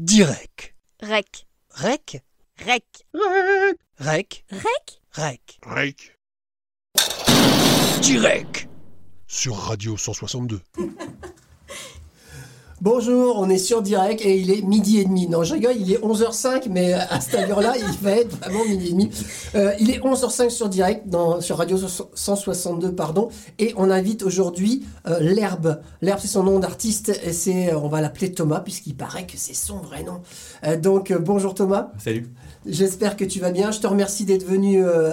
Direct. Rec. Rec. Rec? Rec. Rec. Rec? Rec? Direct. Sur Radio 162. Bonjour, on est sur direct et il est midi et demi. Non, je rigole, il est 11h05, mais à cette allure-là, il va être vraiment midi et demi. Euh, il est 11h05 sur direct, dans, sur Radio 162, pardon, et on invite aujourd'hui euh, L'Herbe. L'Herbe, c'est son nom d'artiste, et c'est, on va l'appeler Thomas, puisqu'il paraît que c'est son vrai nom. Euh, donc, euh, bonjour Thomas. Salut. J'espère que tu vas bien. Je te remercie d'être venu euh,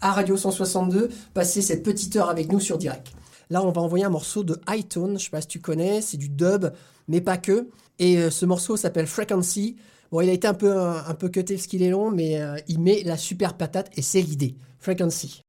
à Radio 162, passer cette petite heure avec nous sur direct. Là, on va envoyer un morceau de Hightone, je sais pas si tu connais, c'est du dub, mais pas que. Et euh, ce morceau s'appelle Frequency. Bon, il a été un peu, un, peu cuté parce qu'il est long, mais euh, il met la super patate et c'est l'idée. Frequency.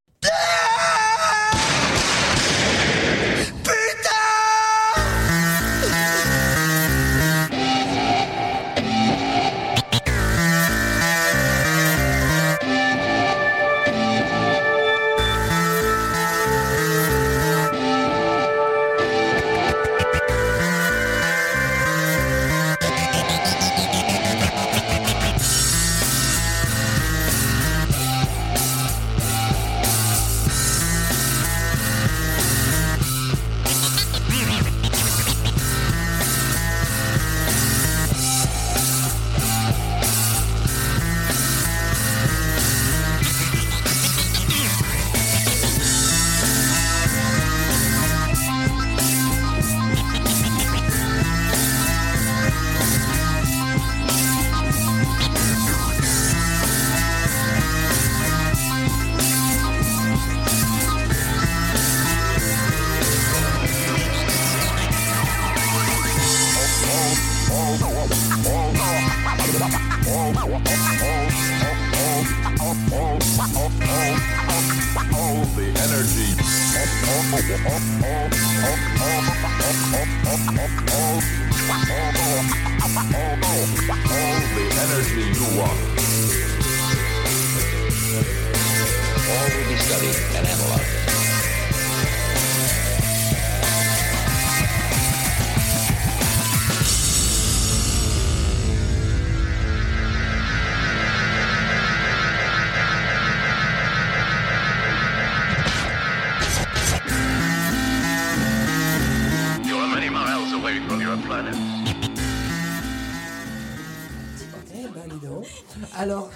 Alors,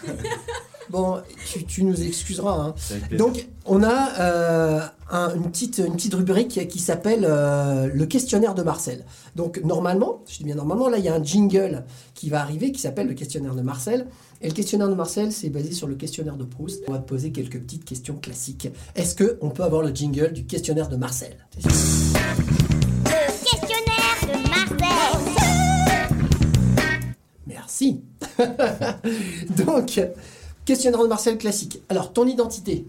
bon, tu, tu nous excuseras. hein. Donc, on a euh, un- une, petite, une petite rubrique qui s'appelle euh, le questionnaire de Marcel. Donc, normalement, je dis bien normalement, là, il y a un jingle qui va arriver qui s'appelle le questionnaire de Marcel. Et le questionnaire de Marcel, c'est basé sur le questionnaire de Proust. On va te poser quelques petites questions classiques. Est-ce qu'on peut avoir le jingle du questionnaire de Marcel? Donc, questionnaire de Marcel classique. Alors, ton identité,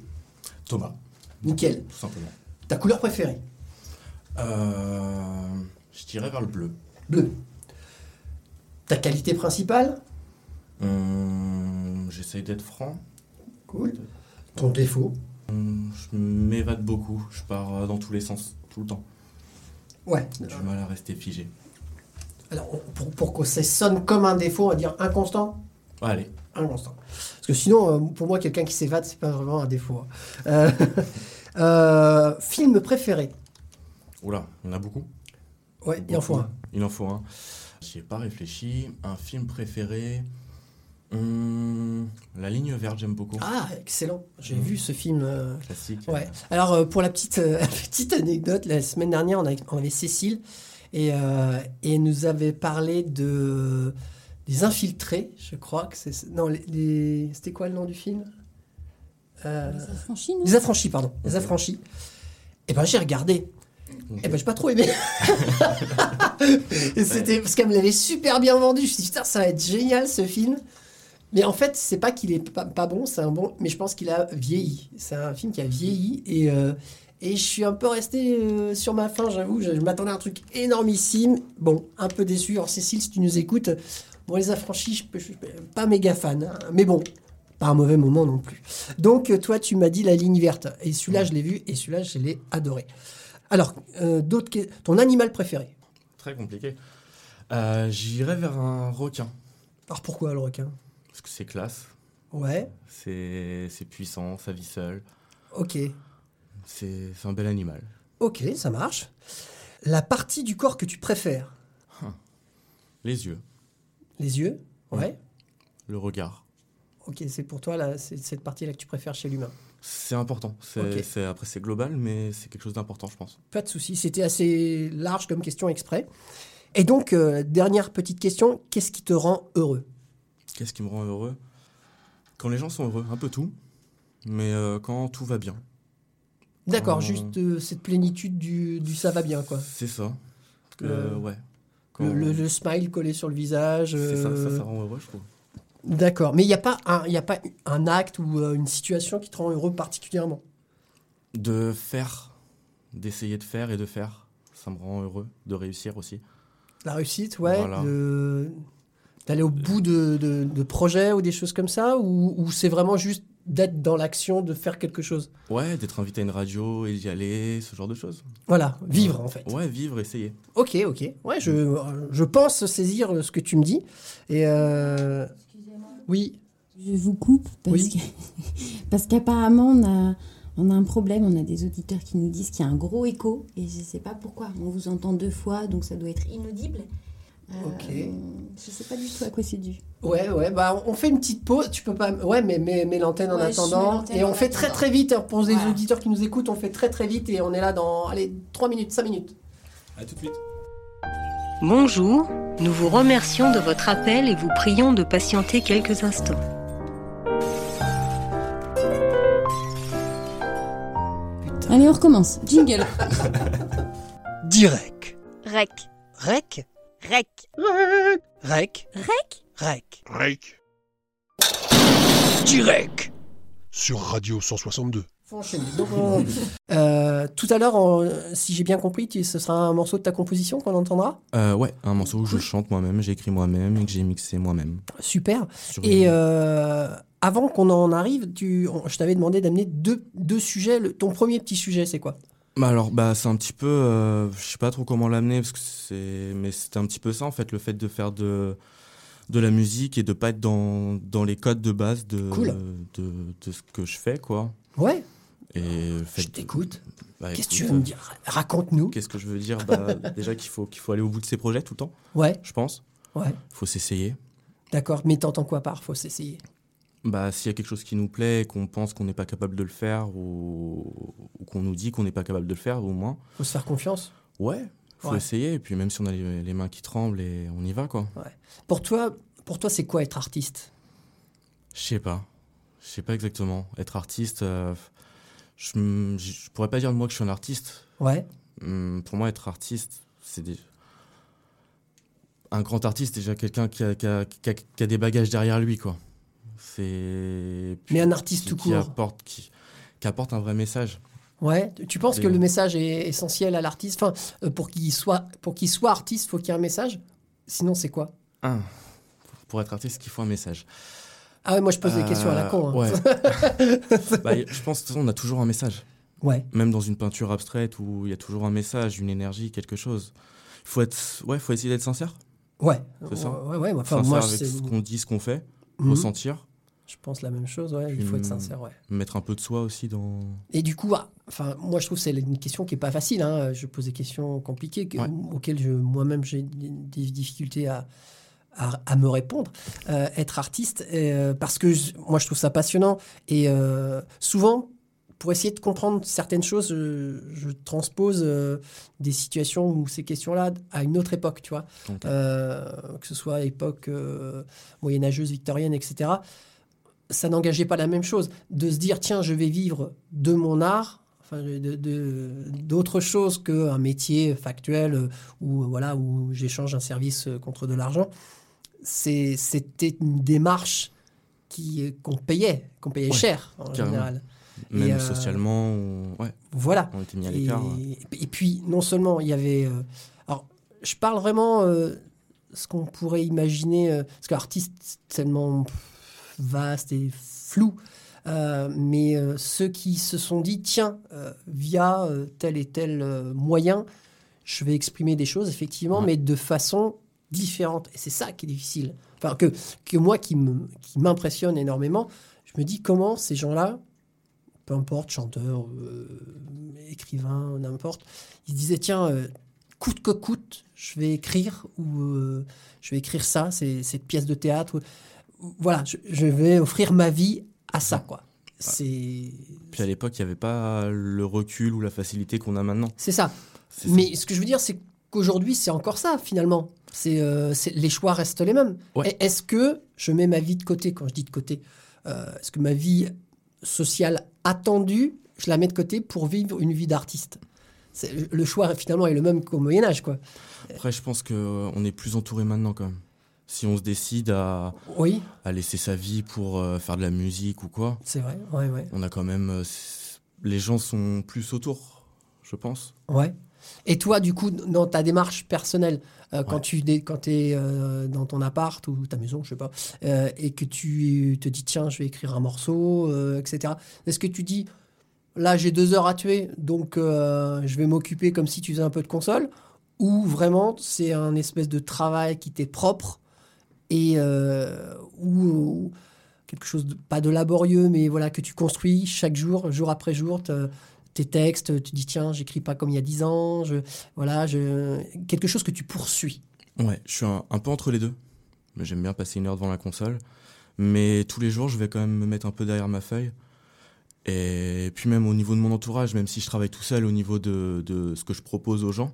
Thomas, nickel. tout simplement. Ta couleur préférée Euh, je dirais vers le bleu. Bleu. Ta qualité principale Hum, J'essaye d'être franc. Cool. Ton défaut Hum, je m'évade beaucoup. Je pars euh, dans tous les sens, tout le temps. Ouais. J'ai du mal à rester figé. Alors, pour, pour que ça sonne comme un défaut, on va dire inconstant Allez, Inconstant. Parce que sinon, euh, pour moi, quelqu'un qui s'évade, c'est pas vraiment un défaut. hein. Euh, euh, film préféré oula, il y en a beaucoup. Ouais, il en faut un. Il en faut un. J'y ai pas réfléchi. Un film préféré. Hum, la ligne verte, j'aime beaucoup. Ah, excellent. J'ai Mm. vu ce film. euh, Classique. Ouais. Alors euh, pour la petite, euh, petite anecdote, la semaine dernière, on, a- on avait Cécile et, euh, et nous avait parlé de des infiltrés, je crois que c'est non les, les- c'était quoi le nom du film? Euh, Les affranchis, non? Les affranchis, pardon, les affranchis. Et ben j'ai regardé. Ok. Et ben j'ai pas trop aimé. et c'était parce qu'elle me l'avait super bien vendu. Je me suis dit putain ça va être génial ce film. Mais en fait, c'est pas qu'il est pas, pas bon, c'est un bon, mais je pense qu'il a vieilli. C'est un film qui a vieilli et, euh, et je suis un peu resté euh, sur ma faim, j'avoue. Je, je m'attendais à un truc énormissime. Bon, un peu déçu. Alors, Cécile, si tu nous écoutes, bon, les affranchis, je, peux- je suis pas méga fan. hein. mais bon, pas un mauvais moment non plus. Donc, euh, toi, tu m'as dit la ligne verte. Et celui-là, je l'ai vu et celui-là, je l'ai adoré. Alors, euh, d'autres ton animal préféré? Très compliqué. Euh, J'irais vers un requin. Alors pourquoi le requin? Parce que c'est classe, Ouais, c'est c'est puissant, ça vit seul. ok. C'est un bel animal. Ok, ça marche. La partie du corps que tu préfères Les yeux, Les yeux Ouais. le regard. Ok, c'est pour toi, là, cette partie-là que tu préfères chez l'humain. C'est important. Après, c'est global, mais c'est quelque chose d'important, je pense. Pas de souci, c'était assez large comme question exprès. Et donc, euh, dernière petite question, qu'est-ce qui te rend heureux? Qu'est-ce qui me rend heureux? Quand les gens sont heureux, un peu tout. Mais euh, quand tout va bien. D'accord, Euh, juste euh, cette plénitude du, du ça va bien, quoi. C'est ça. Le- Euh, ouais. Quand- Le, le- le smile collé sur le visage. C'est ça, ça, ça rend heureux, je trouve. D'accord, mais il n'y a, pas un- y a pas un acte ou une situation qui te rend heureux particulièrement? De faire, d'essayer de faire et de faire, ça me rend heureux. De réussir aussi. La réussite, ouais. Voilà. de- D'aller au bout de, de- de projets ou des choses comme ça Ou, ou c'est vraiment juste d'être dans l'action, de faire quelque chose Ouais, d'être invité à une radio et d'y aller, ce genre de choses. Voilà, vivre en fait. Ouais, vivre, essayer. Ok, ok. Ouais, je, je pense saisir ce que tu me dis. Et euh, oui, Je vous coupe parce Oui. que- parce qu'apparemment on a on a un problème, on a des auditeurs qui nous disent qu'il y a un gros écho et je sais pas pourquoi. On vous entend deux fois donc ça doit être inaudible. Euh, Ok. Je sais pas du tout à quoi c'est dû. ouais, ouais. Bah, on fait une petite pause. Tu peux pas. Ouais, mais mets, mets l'antenne en Ouais, attendant. l'antenne Et on fait très très vite. Pour les Voilà. auditeurs qui nous écoutent, on fait très très vite et on est là dans allez 3 minutes, 5 minutes. À tout de suite. Bonjour, nous vous remercions de votre appel et vous prions de patienter quelques instants. Allez, on recommence. Jingle. Direct. Rec. Rec. Rec. Rec. Rec? Rec. Rake Direct. sur Radio 162. Faut enchaîner. Donc, on- euh, tout à l'heure, si j'ai bien compris, tu- ce sera un morceau de ta composition qu'on entendra? Euh, ouais, un morceau où je chante moi-même, j'ai écrit moi-même et que j'ai mixé moi-même. Super. Sur Et une- euh, avant qu'on en arrive, tu, on- je t'avais demandé d'amener deux, deux sujets. Le- ton premier petit sujet, c'est quoi? Bah alors, bah c'est un petit peu, euh, je sais pas trop comment l'amener parce que c'est, mais c'était un petit peu ça en fait, le fait de faire de de la musique et de pas être dans, dans les codes de base de, Cool. de de ce que je fais quoi. Ouais, Et je t'écoute. bah, Qu'est-ce que tu veux me dire? Raconte-nous. Qu'est-ce que je veux dire? Bah, Déjà qu'il faut qu'il faut aller au bout de ses projets tout le temps, Ouais, je pense. ouais, Il faut s'essayer. d'accord. Mais t'entends quoi par Faut s'essayer? Bah, s'il y a quelque chose qui nous plaît et qu'on pense qu'on n'est pas capable de le faire ou, ou qu'on nous dit qu'on n'est pas capable de le faire, au moins, Faut se faire confiance. ouais, faut Ouais. essayer. Et puis même si on a les, les mains qui tremblent et on y va, quoi. Pour toi, pour toi, c'est quoi être artiste? Je sais pas. Je sais pas exactement. Être artiste, euh, je, je pourrais pas dire de moi que je suis un artiste. Ouais, Hum, Pour moi, être artiste, c'est des... un grand artiste, déjà quelqu'un qui a, qui, a, qui a- qui a des bagages derrière lui, quoi. C'est. Mais un artiste qui- tout qui court. apporte, qui, qui apporte un vrai message. ouais. Tu penses que le message est essentiel à l'artiste? Enfin, euh, pour qu'il soit, pour qu'il soit artiste, faut qu'il y ait un message. Sinon, c'est quoi? Un, pour être artiste, il faut un message. Ah ouais, moi je pose des questions à la Euh, con. hein. Ouais. Bah, je pense de toute façon, on a toujours un message. Ouais. Même dans une peinture abstraite où il y a toujours un message, une énergie, quelque chose. Il faut être, ouais, faut essayer d'être sincère. Ouais. C'est ça. Ouais, ouais. Enfin, sincère moi, avec ce qu'on dit, ce qu'on fait, Mhm. ressentir, je pense la même chose. Ouais. Il faut être sincère. Ouais. mettre un peu de soi aussi dans. Et du coup, ah, enfin, moi je trouve que c'est une question qui est pas facile. Hein. Je pose des questions compliquées que- Ouais. auxquelles je, moi-même j'ai des difficultés à, à, à me répondre. Euh, être artiste, euh, parce que je- moi je trouve ça passionnant. Et euh, souvent, pour essayer de comprendre certaines choses, je, je transpose euh, des situations ou ces questions-là à une autre époque, tu vois. Euh, que ce soit époque euh, moyenâgeuse, victorienne, etc. Ça n'engageait pas la même chose. De se dire, tiens, je vais vivre de mon art, enfin, de- de- d'autre chose qu'un métier factuel euh, où, voilà, où j'échange un service euh, contre de l'argent. C'était une démarche qui- qu'on payait, qu'on payait Ouais, cher en carrément. général. Même euh, socialement, on... ouais, Voilà. on était mis à Et, l'écart. et puis, non seulement il y avait. euh, alors, je parle vraiment euh, ce qu'on pourrait imaginer, euh, parce qu'artiste, c'est tellement vaste et flou. euh, mais euh, ceux qui se sont dit, tiens, euh, via tel et tel moyen, je vais exprimer des choses, effectivement, Ouais. mais de façon différentes. Et c'est ça qui est difficile. Enfin, que, que moi, qui m'impressionne énormément, je me dis comment ces gens-là, peu importe, chanteurs, écrivains, n'importe, ils se disaient, tiens, coûte que coûte, je vais écrire, ou je vais écrire ça, c'est cette pièce de théâtre. ou- voilà, je, je vais offrir ma vie à ça, quoi. C'est Puis à l'époque, il n'y avait pas le recul ou la facilité qu'on a maintenant. c'est ça. Mais ce que je veux dire, c'est qu'aujourd'hui, c'est encore ça, finalement. C'est, euh, les choix restent les mêmes. Ouais. Est-ce que je mets ma vie de côté? Quand je dis de côté, euh, est-ce que ma vie sociale attendue, je la mets de côté pour vivre une vie d'artiste? Le choix, finalement, est le même qu'au Moyen-Âge, quoi. Après, je pense qu'on est plus entouré maintenant quand même. Si on se décide à, Oui, à laisser sa vie pour euh, faire de la musique ou quoi, c'est vrai. Ouais, ouais. on a quand même. euh, les gens sont plus autour, je pense. Ouais. Et toi, du coup, dans ta démarche personnelle, euh, quand Ouais. tu quand es dans ton appart ou ta maison, je sais pas, et que tu te dis tiens, je vais écrire un morceau, etc. Est-ce que tu dis là j'ai deux heures à tuer, donc je vais m'occuper comme si tu faisais un peu de console, ou vraiment c'est un espèce de travail qui t'est propre et euh, ou, ou quelque chose pas de laborieux, mais voilà que tu construis chaque jour, jour après jour. te- tes textes, tu dis tiens, j'écris pas comme il y a dix ans, voilà, quelque chose que tu poursuis. Ouais, je suis un, peu entre les deux. J'aime bien passer une heure devant la console. Mais tous les jours, je vais quand même me mettre un peu derrière ma feuille. Et puis même au niveau de mon entourage, même si je travaille tout seul au niveau de, ce que je propose aux gens,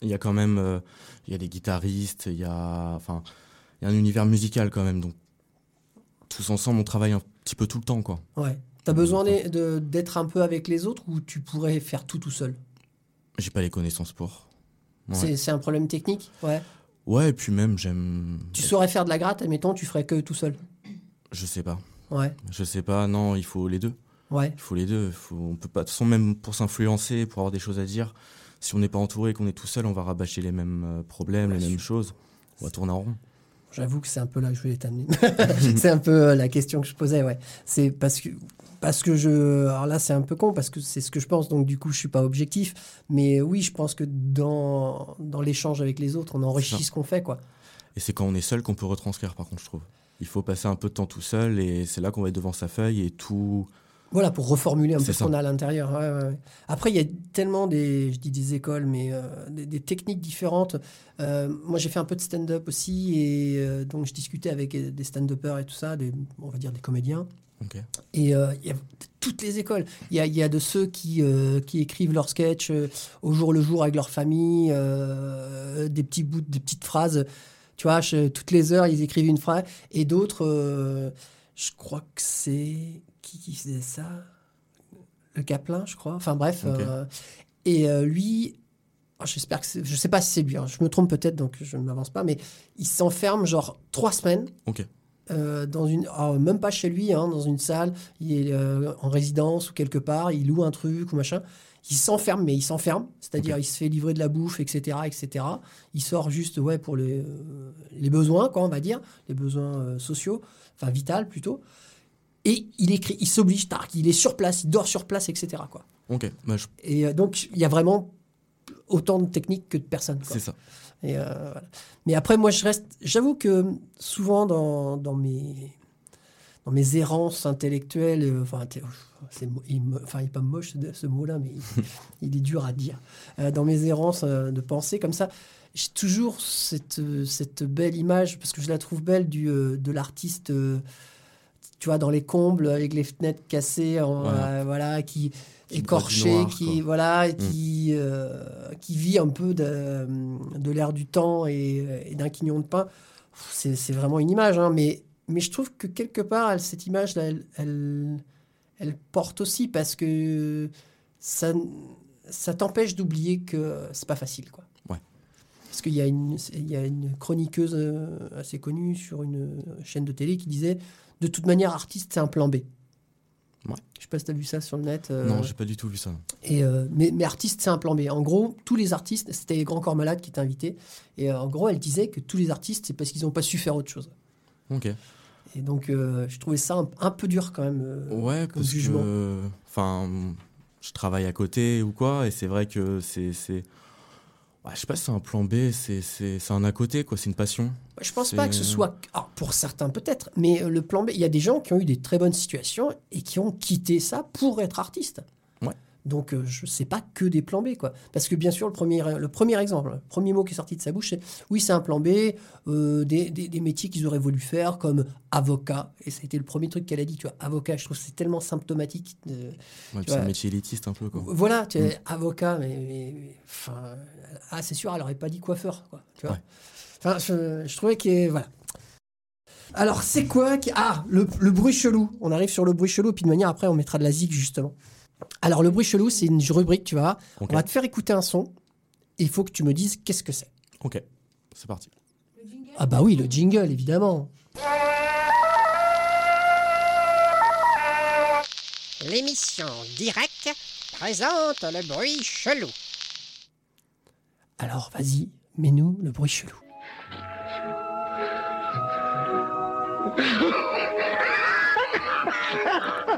il y a quand même euh, il y a des guitaristes, il y a, enfin, y a un univers musical quand même. Donc tous ensemble, on travaille un petit peu tout le temps. quoi. Ouais. T'as besoin d'être un peu avec les autres ou tu pourrais faire tout tout seul? J'ai pas les connaissances pour. Ouais. C'est un problème technique? Ouais. Ouais, et puis même, j'aime. Tu saurais faire de la gratte, admettons, tu ferais que tout seul. Je sais pas. Ouais. Je sais pas, non, il faut les deux. Ouais. Il faut les deux. Faut, on peut pas, de toute façon, même pour s'influencer, pour avoir des choses à dire, si on n'est pas entouré et qu'on est tout seul, on va rabâcher les mêmes euh, problèmes, les mêmes choses. On va tourner en rond. J'avoue que c'est un peu là que je voulais t'amener. c'est un peu euh, la question que je posais, ouais. C'est parce que parce que je alors là c'est un peu con parce que c'est ce que je pense donc du coup je suis pas objectif mais oui je pense que dans dans l'échange avec les autres on enrichit ce qu'on fait quoi Et c'est quand on est seul qu'on peut retranscrire, par contre, je trouve. Il faut passer un peu de temps tout seul et c'est là qu'on va être devant sa feuille et tout. Voilà, pour reformuler un peu ce qu'on a à l'intérieur. ouais, ouais, ouais. Après, il y a tellement des, je dis des écoles, mais euh, des, des techniques différentes. Euh, moi, j'ai fait un peu de stand-up aussi, et euh, donc je discutais avec des stand-uppers et tout ça, des, on va dire des comédiens. Ok. Et euh, il y a toutes les écoles. Il y a, il y a de ceux qui, euh, qui écrivent leurs sketchs euh, au jour le jour avec leur famille, des petits bouts, des petites phrases. Tu vois, je- toutes les heures, ils écrivent une phrase. Et d'autres, je crois que c'est. Qui, qui faisait ça? Le Caplin, je crois. Enfin bref. Euh, et euh, lui, oh, j'espère que je sais pas si c'est lui. hein. Je me trompe peut-être, donc je ne m'avance pas. Mais il s'enferme genre trois semaines Ok. euh, dans une, alors, même pas chez lui, hein, dans une salle, il est euh, en résidence ou quelque part, il loue un truc ou machin. Il s'enferme, mais il s'enferme, c'est-à-dire il se fait livrer de la bouffe, etc., etc. Il sort juste, ouais, pour les, euh, les besoins, quoi, on va dire, les besoins sociaux, enfin vital plutôt. Et il écrit, il s'oblige, tac, il est sur place, il dort sur place, etc. Quoi. Ok. Bah, je- Et euh, donc il y a vraiment autant de techniques que de personnes. C'est ça. Et, euh, voilà. Mais après, moi, je reste. J'avoue que souvent dans, dans mes dans mes errances intellectuelles, euh, enfin, c'est il, me- enfin, il est pas moche ce, mot-là, mais il, il est dur à dire. Dans mes errances de pensée comme ça, j'ai toujours cette, cette belle image parce que je la trouve belle du de l'artiste. Euh, tu vois, dans les combles, avec les fenêtres cassées, en- Voilà. euh, voilà, qui, écorché, noir, qui quoi. Mm. voilà, qui euh, qui vit un peu de, de l'air du temps et, et d'un quignon de pain. C'est vraiment une image, hein, mais mais je trouve que quelque part, elle- cette image-là, elle, elle, elle porte aussi parce que ça, ça t'empêche d'oublier que c'est pas facile, quoi. Ouais. Parce qu'il y, a une- il y a une chroniqueuse euh, assez connue sur une chaîne de télé qui disait De toute manière, artiste, c'est un plan B. Ouais. Je sais pas si tu as vu ça sur le net. euh, Non, j'ai pas du tout vu ça. et euh, mais, mais artiste, c'est un plan B. En gros, tous les artistes, c'était Grand Corps Malade qui était invité. Et euh, en gros, elle disait que tous les artistes, c'est parce qu'ils n'ont pas su faire autre chose. Ok. Et donc, euh, je trouvais ça un, un peu dur quand même. Ouais, comme parce jugement. que. Enfin, je travaille à côté ou quoi, et c'est vrai que c'est. Ouais, je sais pas si c'est un plan B, c'est c'est- c'est un à côté, quoi. C'est une passion. Je pense pas que ce soit. alors, pour certains, peut-être, mais euh, le plan B, il y a des gens qui ont eu des très bonnes situations et qui ont quitté ça pour être artistes. Donc, euh, je sais pas que des plans B, quoi. Parce que, bien sûr, le premier, le premier exemple, le premier mot qui est sorti de sa bouche, c'est oui, c'est un plan B, euh, des, des- des métiers qu'ils auraient voulu faire, comme avocat. Et ça a été le premier truc qu'elle a dit, tu vois, avocat. Je trouve que c'est tellement symptomatique. Ouais, puis c'est un métier élitiste un peu, quoi. Voilà, tu Mm. es avocat, mais, mais- mais- enfin, ah, c'est sûr, elle aurait pas dit coiffeur, quoi. Tu vois Ouais. Enfin, je, je trouvais que voilà. Alors, c'est quoi qui... Ah, le, le bruit chelou. On arrive sur le bruit chelou, puis de manière après, on mettra de la zig justement. Alors, le bruit chelou, c'est une rubrique, tu vois. On va te faire écouter un son. Et il faut que tu me dises qu'est-ce que c'est. Ok, c'est parti. Ah bah oui, le jingle, évidemment. L'émission Direct présente le bruit chelou. Alors, vas-y, mets-nous le bruit chelou.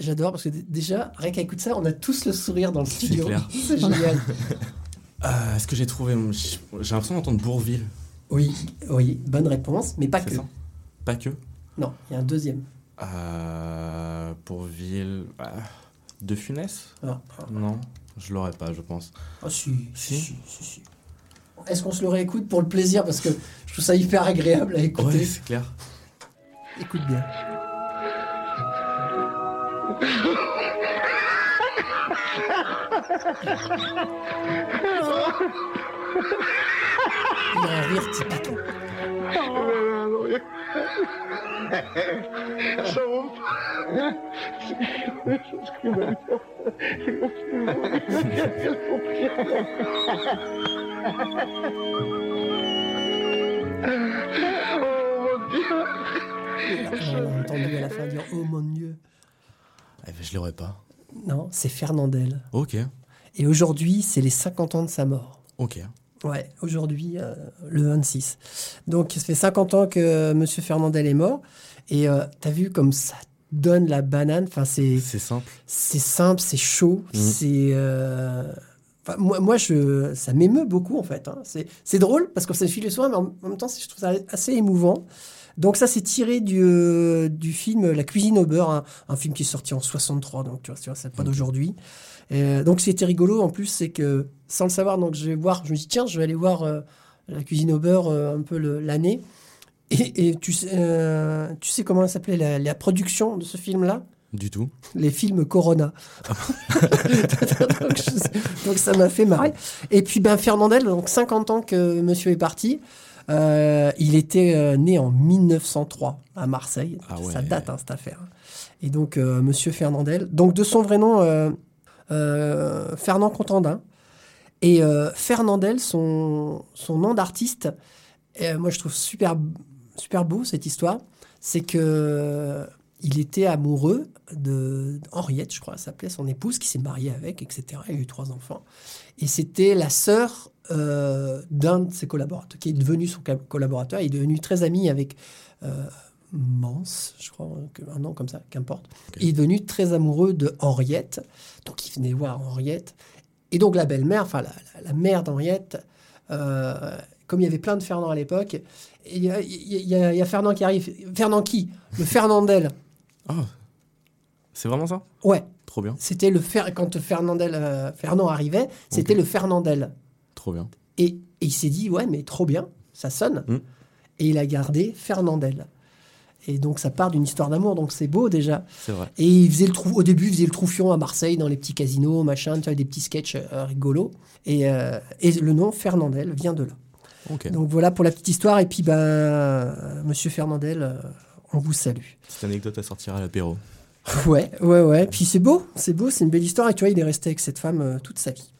J'adore parce que déjà, rien qu'à écouter ça, on a tous le sourire dans le studio. C'est génial. Euh, Est-ce que j'ai trouvé. J'ai l'impression d'entendre Bourville. Oui, oui, bonne réponse, mais pas que. ça Pas que. Non, il y a un deuxième. Euh, Bourville. ah, de Funès? Ah, Non, je l'aurais pas, je pense. ah, si, si, Si si, si, si. Est-ce qu'on se le réécoute pour le plaisir? Parce que je trouve ça hyper agréable à écouter. Ouais, c'est clair. Écoute bien. Il a un rire typique. On a entendu à la fin Oh mon Dieu. Eh ben, je l'aurais pas. Non, c'est Fernandel. Ok, Et aujourd'hui, c'est les 50 ans de sa mort. ok. Ouais, aujourd'hui, euh, le 26. Donc, ça fait 50 ans que euh, Monsieur Fernandel est mort. Et euh, t'as vu comme ça donne la banane? Enfin, c'est C'est simple. c'est simple, c'est chaud, Mhm. c'est. euh, enfin, moi, moi, je, ça m'émeut beaucoup en fait. hein. C'est, c'est drôle parce que file le soir, mais en, en même temps, c'est- je trouve ça assez émouvant. Donc ça, c'est tiré du, euh, du film La cuisine au beurre, un, un film qui est sorti en 63, donc tu vois, tu vois c'est pas d'aujourd'hui. Euh, donc c'était rigolo en plus, c'est que sans le savoir, donc je vais voir, je me dis tiens, je vais aller voir euh, La cuisine au beurre euh, un peu l'année. Et, et tu, sais, euh, tu sais comment s'appelait la, la production de ce film-là? Du tout. les films Corona. donc, je- donc ça m'a fait marrer. Et puis ben Fernandel, donc 50 ans que monsieur est parti. Euh, il était euh, né en 1903 à Marseille. Ah ouais. Ça date hein, cette affaire. Et donc euh, monsieur Fernandel, donc de son vrai nom Fernand Contandin. Et Fernandel, son, son nom d'artiste, moi je trouve super, super beau cette histoire, c'est que il était amoureux de Henriette, je crois, s'appelait son épouse, qui s'est mariée avec, etc. Il a eu trois enfants. Et c'était la sœur euh, d'un de ses collaborateurs, qui est devenu son collaborateur. Il est devenu très ami avec euh, Mance, je crois, un nom comme ça, qu'importe. Il est devenu très amoureux de Henriette. Donc il venait voir Henriette. Et donc la belle-mère, enfin la, mère d'Henriette, euh, comme il y avait plein de Fernand à l'époque, il y, a- y y Fernand qui arrive. Fernand qui? Le Fernandel. Ah, c'est vraiment ça? Ouais, Trop bien, c'était le fer... quand Fernandel, euh, Fernand arrivait, c'était le Fernandel. Trop bien. Et, et il s'est dit, ouais, mais trop bien, ça sonne. Mm. Et il a gardé Fernandel. Et donc ça part d'une histoire d'amour, donc c'est beau déjà. C'est vrai. Et il faisait le trou... au début, il faisait le troufion à Marseille, dans les petits casinos, machin, tu vois, des petits sketchs euh, rigolos. Et, euh, et le nom Fernandel vient de là. Ok. Donc voilà pour la petite histoire. Et puis, ben, euh, monsieur Fernandel, euh, on vous salue. Petite anecdote à sortir à l'apéro. Ouais, ouais, ouais. Puis c'est beau, c'est beau, c'est une belle histoire. Et tu vois, il est resté avec cette femme toute sa vie.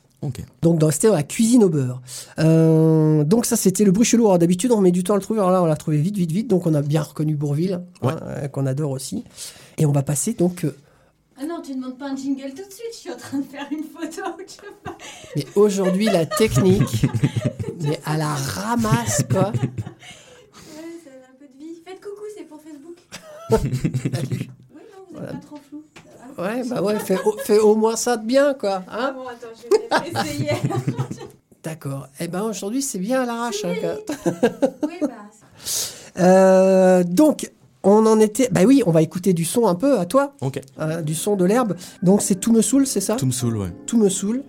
Donc dans, c'était dans la cuisine au beurre. Euh, donc ça c'était le bruit chelou. Alors d'habitude on met du temps à le trouver. Alors là on l'a trouvé vite, vite, vite. Donc on a bien reconnu Bourville, Ouais. hein, euh, qu'on adore aussi. Et on va passer donc. euh, Ah non, tu demandes pas un jingle tout de suite, je suis en train de faire une photo. Pas. mais aujourd'hui la technique, mais à la ramasse quoi. Ouais, ça a un peu de vie. Faites coucou, c'est pour Facebook. Salut. Oui, non, vous Voilà. êtes pas trop flou. Ouais bah ouais, fais, au- fais au moins ça de bien quoi. Ah Hein bon, attends, je vais essayer. D'accord. Eh ben aujourd'hui c'est bien à l'arrache. hein, quoi. oui, bah. Euh, donc on en était. Bah oui, on va écouter du son un peu à toi, Ok. hein, du son de l'herbe. Donc c'est tout me saoule, c'est ça? Tout me saoule, ouais. Tout me saoule.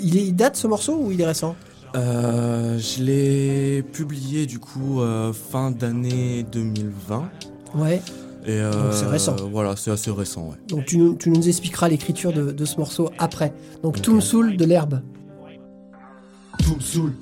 Il, date ce morceau ou il est récent? Euh, je l'ai publié du coup euh, fin d'année 2020. Ouais. Et euh, Donc, c'est récent. Voilà, c'est assez récent, ouais. Donc tu, nous- tu nous expliqueras l'écriture de, de ce morceau après. Donc Ok. tout me saoule de l'herbe. Saoule.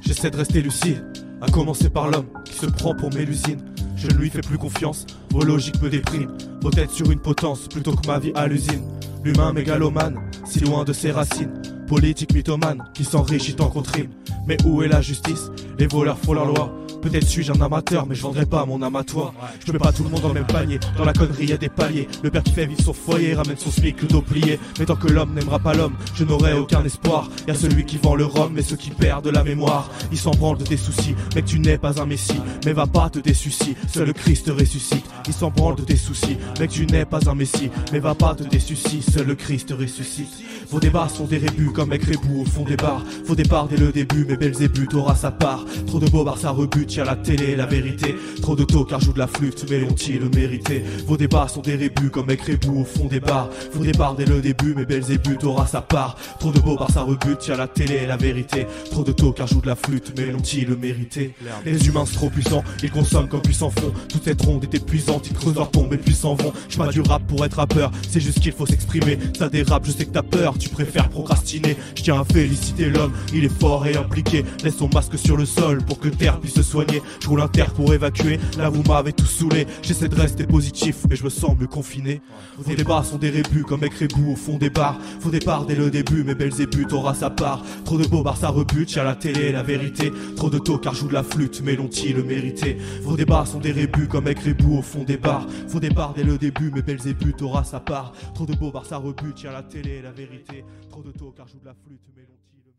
J'essaie de rester lucide, à commencer par l'homme qui se prend pour Mélusine. Je ne lui fais plus confiance, vos logiques me dépriment. Vos têtes sur une potence plutôt que ma vie à l'usine. L'humain mégalomane, si loin de ses racines. Politique mythomane qui s'enrichit tant qu'on rime. Mais où est la justice? Les voleurs font leur loi. Peut-être suis-je un amateur, mais je vendrai pas mon toi. Je mets pas tout le monde dans le même panier. Dans la connerie, y a des paliers. Le père qui fait vivre son foyer ramène son smic, le dos plié. Mais tant que l'homme n'aimera pas l'homme, je n'aurai aucun espoir. Y a celui qui vend le rhum, mais ceux qui perdent la mémoire. Ils s'en branlent de tes soucis, mec, tu n'es pas un messie. Mais va pas te désucis, seul le Christ ressuscite. Ils s'en branlent de tes soucis, mec, tu n'es pas un messie. Mais va pas te désucis, seul le Christ ressuscite. Vos débats sont des rébus comme mec rébou au fond des bars. Faux départ dès le début, mais Belzébuth aura sa part. Trop de bobards, ça rebute, y'a la télé, la vérité. Trop de tocards jouent de la flûte, mais l'ont-ils le mérité? Vos débats sont des rébus comme mec rébou au fond des bars. Faux départ dès le début, mais Belzébuth aura sa part. Trop de bobards, ça rebute, y'a la télé, la vérité. Trop de tocards jouent de la flûte, mais l'ont-ils le mérité? Les humains sont trop puissants, ils consomment comme puissants fond. Toute cette ronde est épuisante, leur tombe et puis s'en vont. J'suis du rap pour être rappeur, c'est juste qu'il faut s'exprimer. Ça dérape, je sais que t'as peur, tu préfères procrastiner. Je tiens à féliciter l'homme, il est fort et impliqué. Laisse son masque sur le sol pour que terre puisse se soigner. Je roule un terre pour évacuer, là vous m'avez tout saoulé. J'essaie de rester positif, mais je me sens mieux confiné. Vos débats sont des rébus comme mec rébou au fond des bars. Faux départ dès le début, mais Belzébuth aura sa part. Trop de bobards, ça rebute, y'a la télé, la vérité. Trop de tocards jouent de la flûte, mais l'ont-ils le mérité? Vos débats sont des rébus comme mec rébou au fond des bars. Faux départ dès le début, mais Belzébuth aura sa part. Trop de bobards, ça rebute, y'a la télé, la vérité. Trop de tocards jouent de la flûte, mais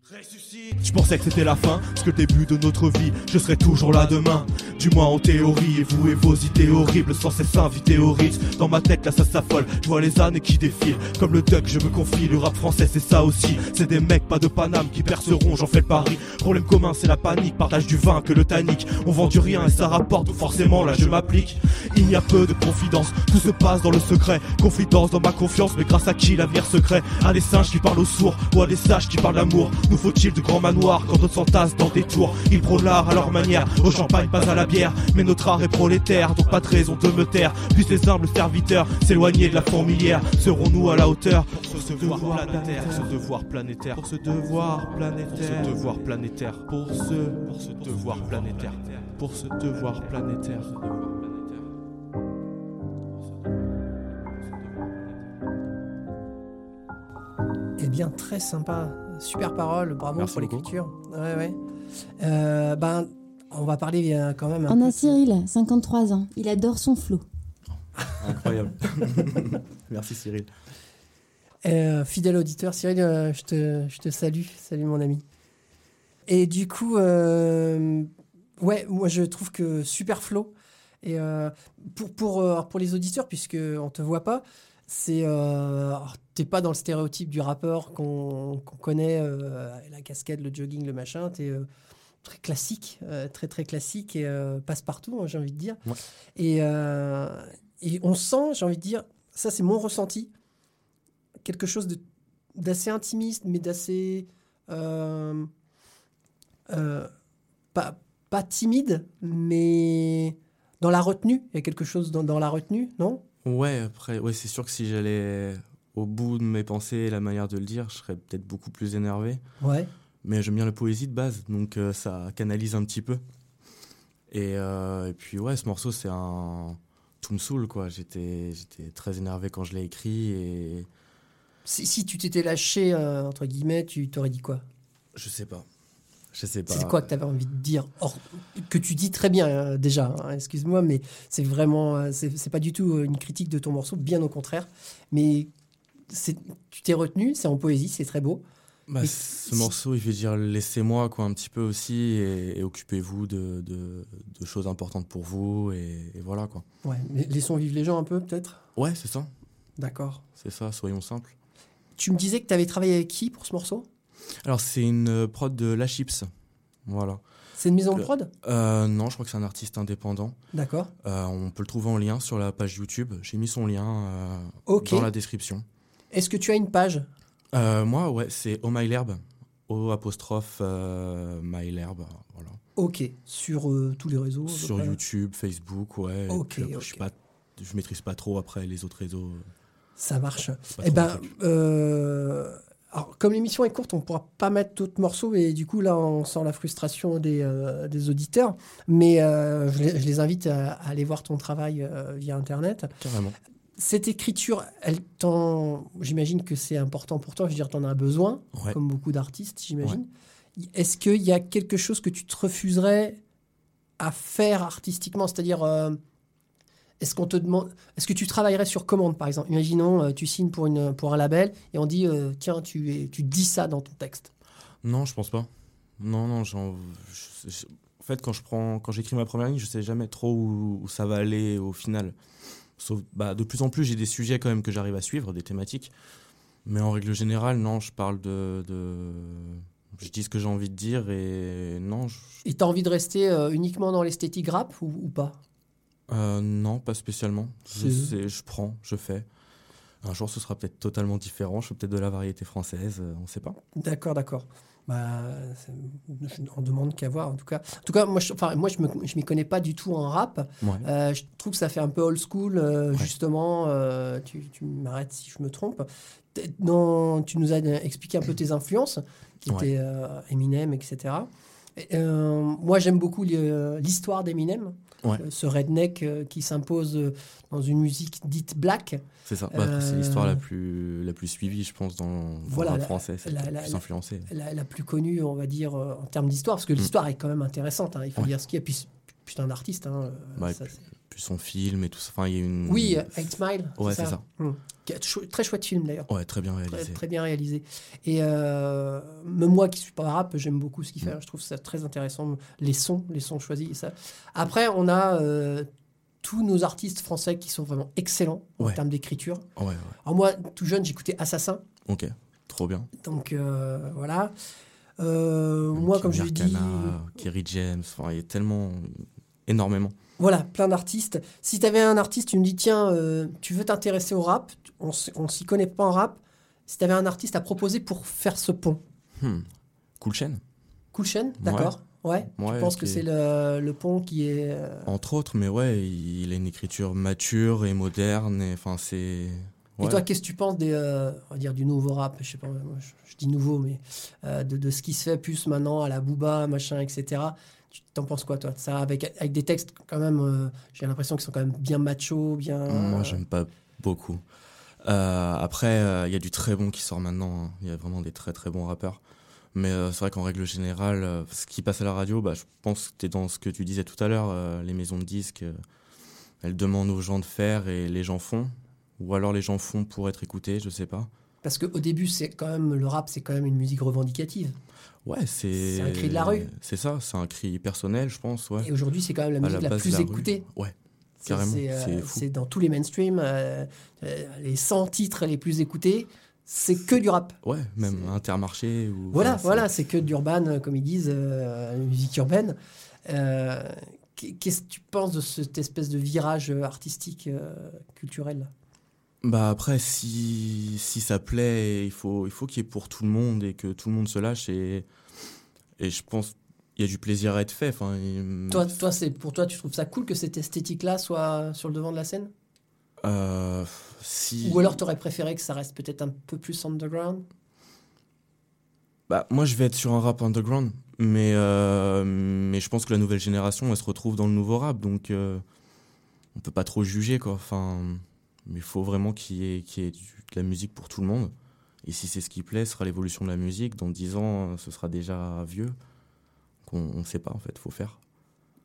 Ressuscite Je pensais que c'était la fin, parce que le début de notre vie, je serai toujours là demain. Du moins en théorie, et vous et vos idées horribles, sans cesse inviter au. Dans ma tête, là ça s'affole, je vois les années qui défilent. Comme le duck, je me confie, le rap français c'est ça aussi. C'est des mecs, pas de Paname, qui perceront, j'en fais le pari. Problème commun, c'est la panique, partage du vin que le tannique. On vend du rien et ça rapporte, donc forcément là je m'applique. Il y a peu de confidence, tout se passe dans le secret. Confidence dans ma confiance, mais grâce à qui l'avenir secret? À des singes qui parlent aux sourds, ou à des sages qui parlent d'amour. Nous faut-il de grands manoirs quand d'autres s'entassent dans des tours Ils prônent l'art à leur manière, au champagne, pas à la bière. Mais notre art est prolétaire, donc pas de raison de me taire. Puis ces humbles serviteurs, s'éloigner de la fourmilière. Serons-nous à la hauteur pour ce devoir planétaire Pour ce devoir planétaire Pour ce devoir planétaire Pour ce devoir planétaire Pour ce, pour ce devoir planétaire Pour ce devoir planétaire Eh bien, très sympa. Super parole. Bravo Merci pour l'écriture. Ouais, ouais. Euh, ben, on va parler euh, quand même un On peu a Cyril, 53 ans. Il adore son flow. Incroyable. Merci Cyril. Euh, fidèle auditeur, Cyril, euh, je, te, je te salue. Salut mon ami. Et du coup, euh, ouais, moi je trouve que super flow. Et euh, pour, pour, pour les auditeurs, puisque on te voit pas, c'est euh, t'es pas dans le stéréotype du rappeur qu'on connaît, euh, la casquette, le jogging, le machin. T'es euh, très classique, euh, très très classique et euh, passe partout, j'ai envie de dire. Ouais. Et, et on sent, j'ai envie de dire, ça c'est mon ressenti, quelque chose d'assez intimiste, mais d'assez pas, pas timide, mais dans la retenue. Il y a quelque chose dans, dans la retenue, non? Ouais, après, ouais, c'est sûr que si j'allais au bout de mes pensées et la manière de le dire, je serais peut-être beaucoup plus énervé. Ouais. Mais j'aime bien la poésie de base, donc euh, ça canalise un petit peu. Et, euh, et puis ouais, ce morceau, c'est un... Tout me saoule, quoi. J'étais j'étais très énervé quand je l'ai écrit et... Si, si tu t'étais lâché, euh, entre guillemets, tu t'aurais dit quoi? Je sais pas. Je sais pas. C'est quoi que tu avais envie de dire? Or, Que tu dis très bien déjà, hein, excuse-moi, mais c'est vraiment. c'est c'est pas du tout une critique de ton morceau, bien au contraire. Mais tu t'es retenu, c'est en poésie, c'est très beau. Bah, ce morceau, il veut dire laissez-moi quoi un petit peu aussi et, et occupez-vous de, de- de choses importantes pour vous et, et voilà quoi. Ouais, mais laissons vivre les gens un peu, peut-être? Ouais, c'est ça, D'accord. c'est ça, soyons simples. Tu me disais que tu avais travaillé avec qui pour ce morceau? Alors c'est une euh, prod de La Chips, voilà. C'est une maison de Euh, prod? Euh, non, je crois que c'est un artiste indépendant. D'accord. Euh, on peut le trouver en lien sur la page YouTube. J'ai mis son lien euh, dans la description. Est-ce que tu as une page Euh, moi, ouais, c'est Oh My Lerbe. O apostrophe euh, voilà. Ok. Sur euh, tous les réseaux Sur YouTube, Facebook, ouais. Ok, puis après, Je pas, je maîtrise pas trop après les autres réseaux. Ça marche. Eh ben, euh, alors, comme l'émission est courte, on pourra pas mettre d'autres morceaux et du coup là, on sent la frustration des, euh, des auditeurs. Mais euh, je, les, je les invite à, à aller voir ton travail euh, via internet. Carrément. Cette écriture, elle t'en, j'imagine que c'est important pour toi. Je veux dire, t'en as besoin, Ouais. comme beaucoup d'artistes, j'imagine. Est-ce qu'il y a quelque chose que tu te refuserais à faire artistiquement, c'est-à-dire euh, est-ce qu'on te demande, est-ce que tu travaillerais sur commande par exemple? Imaginons, euh, tu signes pour une pour un label et on dit euh, tiens tu tu dis ça dans ton texte. Non, je pense pas. Non, non, j'en- je- je- en fait, quand je prends, quand j'écris ma première ligne, je sais jamais trop où, où ça va aller au final. Sauf, bah, de plus en plus, j'ai des sujets quand même que j'arrive à suivre, des thématiques. Mais en règle générale, non, je parle de, de... je dis ce que j'ai envie de dire et non, je- Et t'as envie de rester euh, uniquement dans l'esthétique rap ou, ou pas? Euh, non, pas spécialement. Je, sais, je prends, je fais. Un jour, ce sera peut-être totalement différent. Je fais peut-être de la variété française, euh, on sait pas. D'accord, d'accord. Bah, je n'en demande qu'à voir en tout cas. En tout cas, moi, je, enfin, moi, je je m'y connais pas du tout en rap. Ouais. Euh, je trouve que ça fait un peu old school, euh, Ouais. justement. euh, tu tu m'arrêtes si je me trompe. Non, tu nous as expliqué un peu tes influences, qui Ouais. étaient Eminem, etc. Et, moi, j'aime beaucoup l'histoire d'Eminem, Ouais. euh, ce redneck euh, qui s'impose euh, dans une musique dite black. C'est ça. Bah, C'est l'histoire la plus, la plus suivie, je pense, dans, dans Voilà, le français. La- la, la- plus la- influencé. la, plus connue, on va dire, en termes d'histoire, parce que l'histoire est quand même intéressante, hein, il faut Mm. Ouais. dire ce qu'il y a. Puis, puis c'est un artiste. hein, Bah, ça, puis son film et tout ça. Enfin, il y a une. oui, euh, Eight Smile. Ouais, c'est ça. Mm. Chou- très chouette film d'ailleurs. Ouais, très bien réalisé. très bien réalisé. Et euh, même moi qui suis pas rap, j'aime beaucoup ce qu'il fait. Je trouve ça très intéressant. Les sons, les sons choisis. et ça. Après, on a euh, tous nos artistes français qui sont vraiment excellents en termes d'écriture. Ouais, ouais. Alors moi, tout jeune, j'écoutais Assassin. Ok, trop bien. Donc euh, voilà. Moi, comme je l'ai dit, Kerry James, enfin, il y a tellement. énormément. Voilà, plein d'artistes. Si tu avais un artiste, tu me dis, tiens, euh, tu veux t'intéresser au rap, on on s'y connaît pas en rap. Si tu avais un artiste à proposer pour faire ce pont, Hmm. Cool chaîne, Cool Chain, d'accord Ouais. Ouais, tu penses ok. que c'est le, le pont qui est. euh, entre autres, mais ouais, il a une écriture mature et moderne. Et enfin, c'est. Et ouais. toi, qu'est-ce que tu penses des, euh, on va dire du nouveau rap? Je sais pas, moi, je, je dis nouveau, mais de, de ce qui se fait plus maintenant à la Booba, machin, etc. Tu t'en penses quoi, toi de Ça, avec, avec des textes quand même, euh, j'ai l'impression qu'ils sont quand même bien macho, bien. Moi, j'aime pas beaucoup. Euh, après, euh, il y a du très bon qui sort maintenant. hein. Il y a vraiment des très très bons rappeurs. Mais euh, c'est vrai qu'en règle générale, euh, ce qui passe à la radio, bah, je pense que tu es dans ce que tu disais tout à l'heure. euh, les maisons de disques, euh, elles demandent aux gens de faire et les gens font. Ou alors les gens font pour être écoutés, je sais pas. Parce qu'au début, c'est quand même le rap, c'est quand même une musique revendicative. Ouais, c'est. Un cri de la rue. C'est ça, c'est un cri personnel, je pense. Ouais. Et aujourd'hui, c'est quand même la musique la, plus la rue. écoutée. Ouais, C'est- carrément. C'est euh, dans tous les mainstream, euh, euh, les 100 titres les plus écoutés, c'est que du rap. Ouais, même Intermarché. Ou, Voilà, voilà, c'est que d'urban, euh, comme ils disent, euh, musique urbaine. Euh, qu'est- Qu'est-ce que tu penses de cette espèce de virage artistique, culturel Bah après, si, si ça plaît, il faut, il faut qu'il y ait pour tout le monde et que tout le monde se lâche. Et, et je pense qu'il y a du plaisir à être fait. Enfin, Toi, toi c'est pour toi, tu trouves ça cool que cette esthétique-là soit sur le devant de la scène? Euh, si, Ou alors tu aurais préféré que ça reste peut-être un peu plus underground? Bah, moi, je vais être sur un rap underground. Mais, euh, mais je pense que la nouvelle génération, elle se retrouve dans le nouveau rap. Donc, euh, on peut pas trop juger. Quoi. Enfin, mais il faut vraiment qu'il y ait, qu'il y ait du- de la musique pour tout le monde. Et si c'est ce qui plaît, ce sera l'évolution de la musique. Dans 10 ans, ce sera déjà vieux. Donc on ne sait pas, en fait, faut faire.